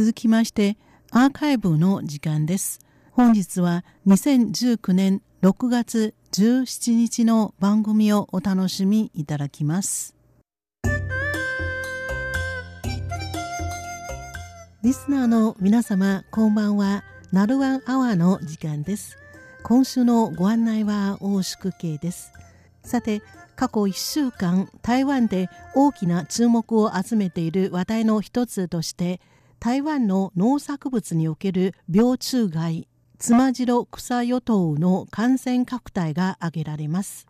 続きましてアーカイブの時間です。本日は2019年6月17日の番組をお楽しみいただきます。リスナーの皆様、こんばんは。ナルワンアワーの時間です。今週のご案内は大宿慶です。さて、過去1週間、台湾で大きな注目を集めている話題の一つとして、台湾の農作物における病虫害、つまじろ草与党の感染拡大が挙げられます。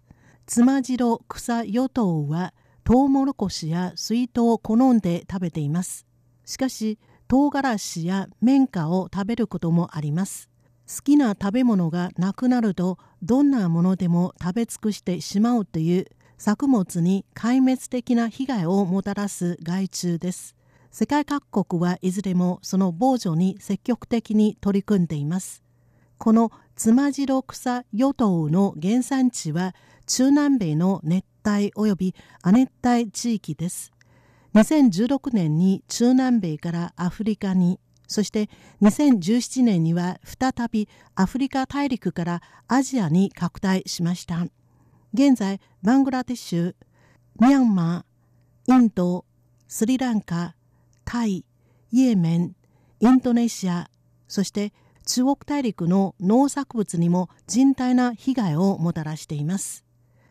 つまじろ草与党は、トウモロコシや水筒を好んで食べています。しかし、唐辛子や綿花を食べることもあります。好きな食べ物がなくなるとどんなものでも食べ尽くしてしまうという作物に壊滅的な被害をもたらす害虫です。世界各国はいずれもその防除に積極的に取り組んでいます。このつまじろ草与党の原産地は中南米の熱帯及び亜熱帯地域です。2016年に中南米からアフリカに、そして2017年には再びアフリカ大陸からアジアに拡大しました。現在、バングラデシュ、ミャンマー、インド、スリランカ、タイ、イエメン、インドネシア、そして中国大陸の農作物にも甚大な被害をもたらしています。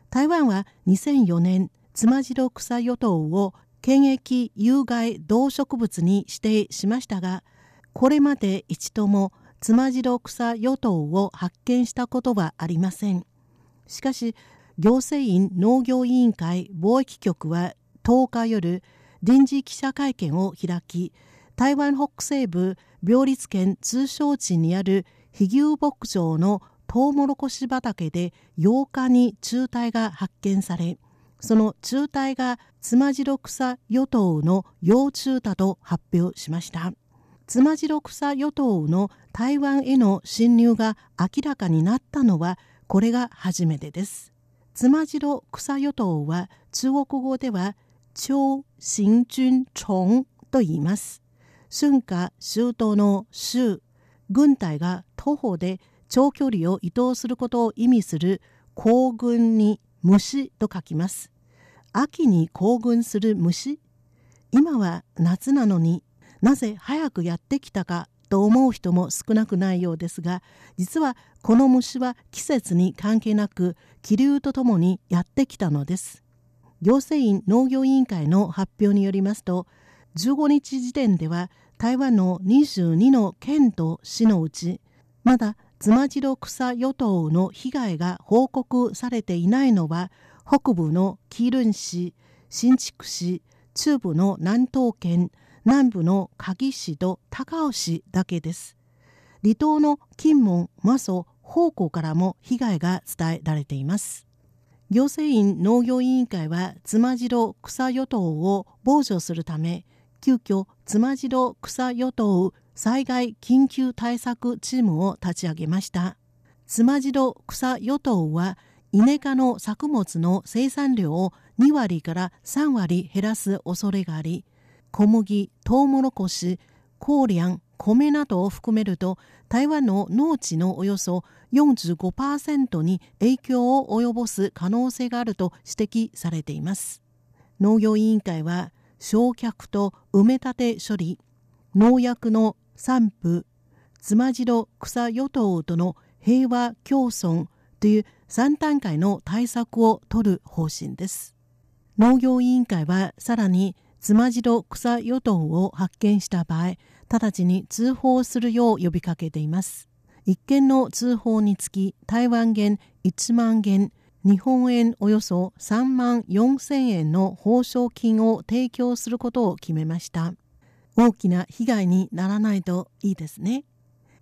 台湾は2004年、つまじろ草与党を検疫有害動植物に指定しましたが、これまで一度もつまじろ草与党を発見したことはありません。しかし、行政院農業委員会貿易局は10日夜、臨時記者会見を開き台湾北西部病立県通称地にある飛牛牧場のトウモロコシ畑で8日に中体が発見されその中体がつまじろ草与党の幼虫だと発表しました。つまじろ草与党の台湾への侵入が明らかになったのはこれが初めてです。つまじろ草与党は中国語では超新軍虫と言います。春夏秋冬の秋、軍隊が徒歩で長距離を移動することを意味する行軍に虫と書きます。秋に行軍する虫今は夏なのになぜ早くやってきたかと思う人も少なくないようですが実はこの虫は季節に関係なく気流とともにやってきたのです。行政院農業委員会の発表によりますと15日時点では台湾の22の県と市のうちまだつまじろ草与党の被害が報告されていないのは北部の麒麟市新築市中部の南東県南部の鍵市と高尾市だけです。離島の金門、媽祖、宝庫からも被害が伝えられています。行政院農業委員会はつまじろ草与党を防除するため急遽つまじろ草与党災害緊急対策チームを立ち上げました。つまじろ草与党はイネ科の作物の生産量を2割から3割減らす恐れがあり小麦、トウモロコシ、コーリャン、米などを含めると台湾の農地のおよそ45%に影響を及ぼす可能性があると指摘されています。農業委員会は焼却と埋め立て処理農薬の散布つまじろ草与党との平和共存という3段階の対策を取る方針です。農業委員会はさらにつまじろ草与党を発見した場合直ちに通報するよう呼びかけています。一件の通報につき台湾元1万元日本円およそ3万4千円の報奨金を提供することを決めました。大きな被害にならないといいですね。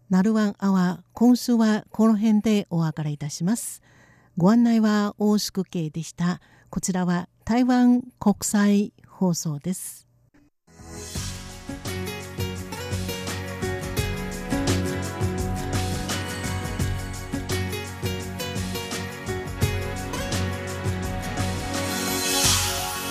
ナルワンアワー今週はこの辺でお別れいたします。ご案内は大宿慶でした。こちらは台湾国際放送です。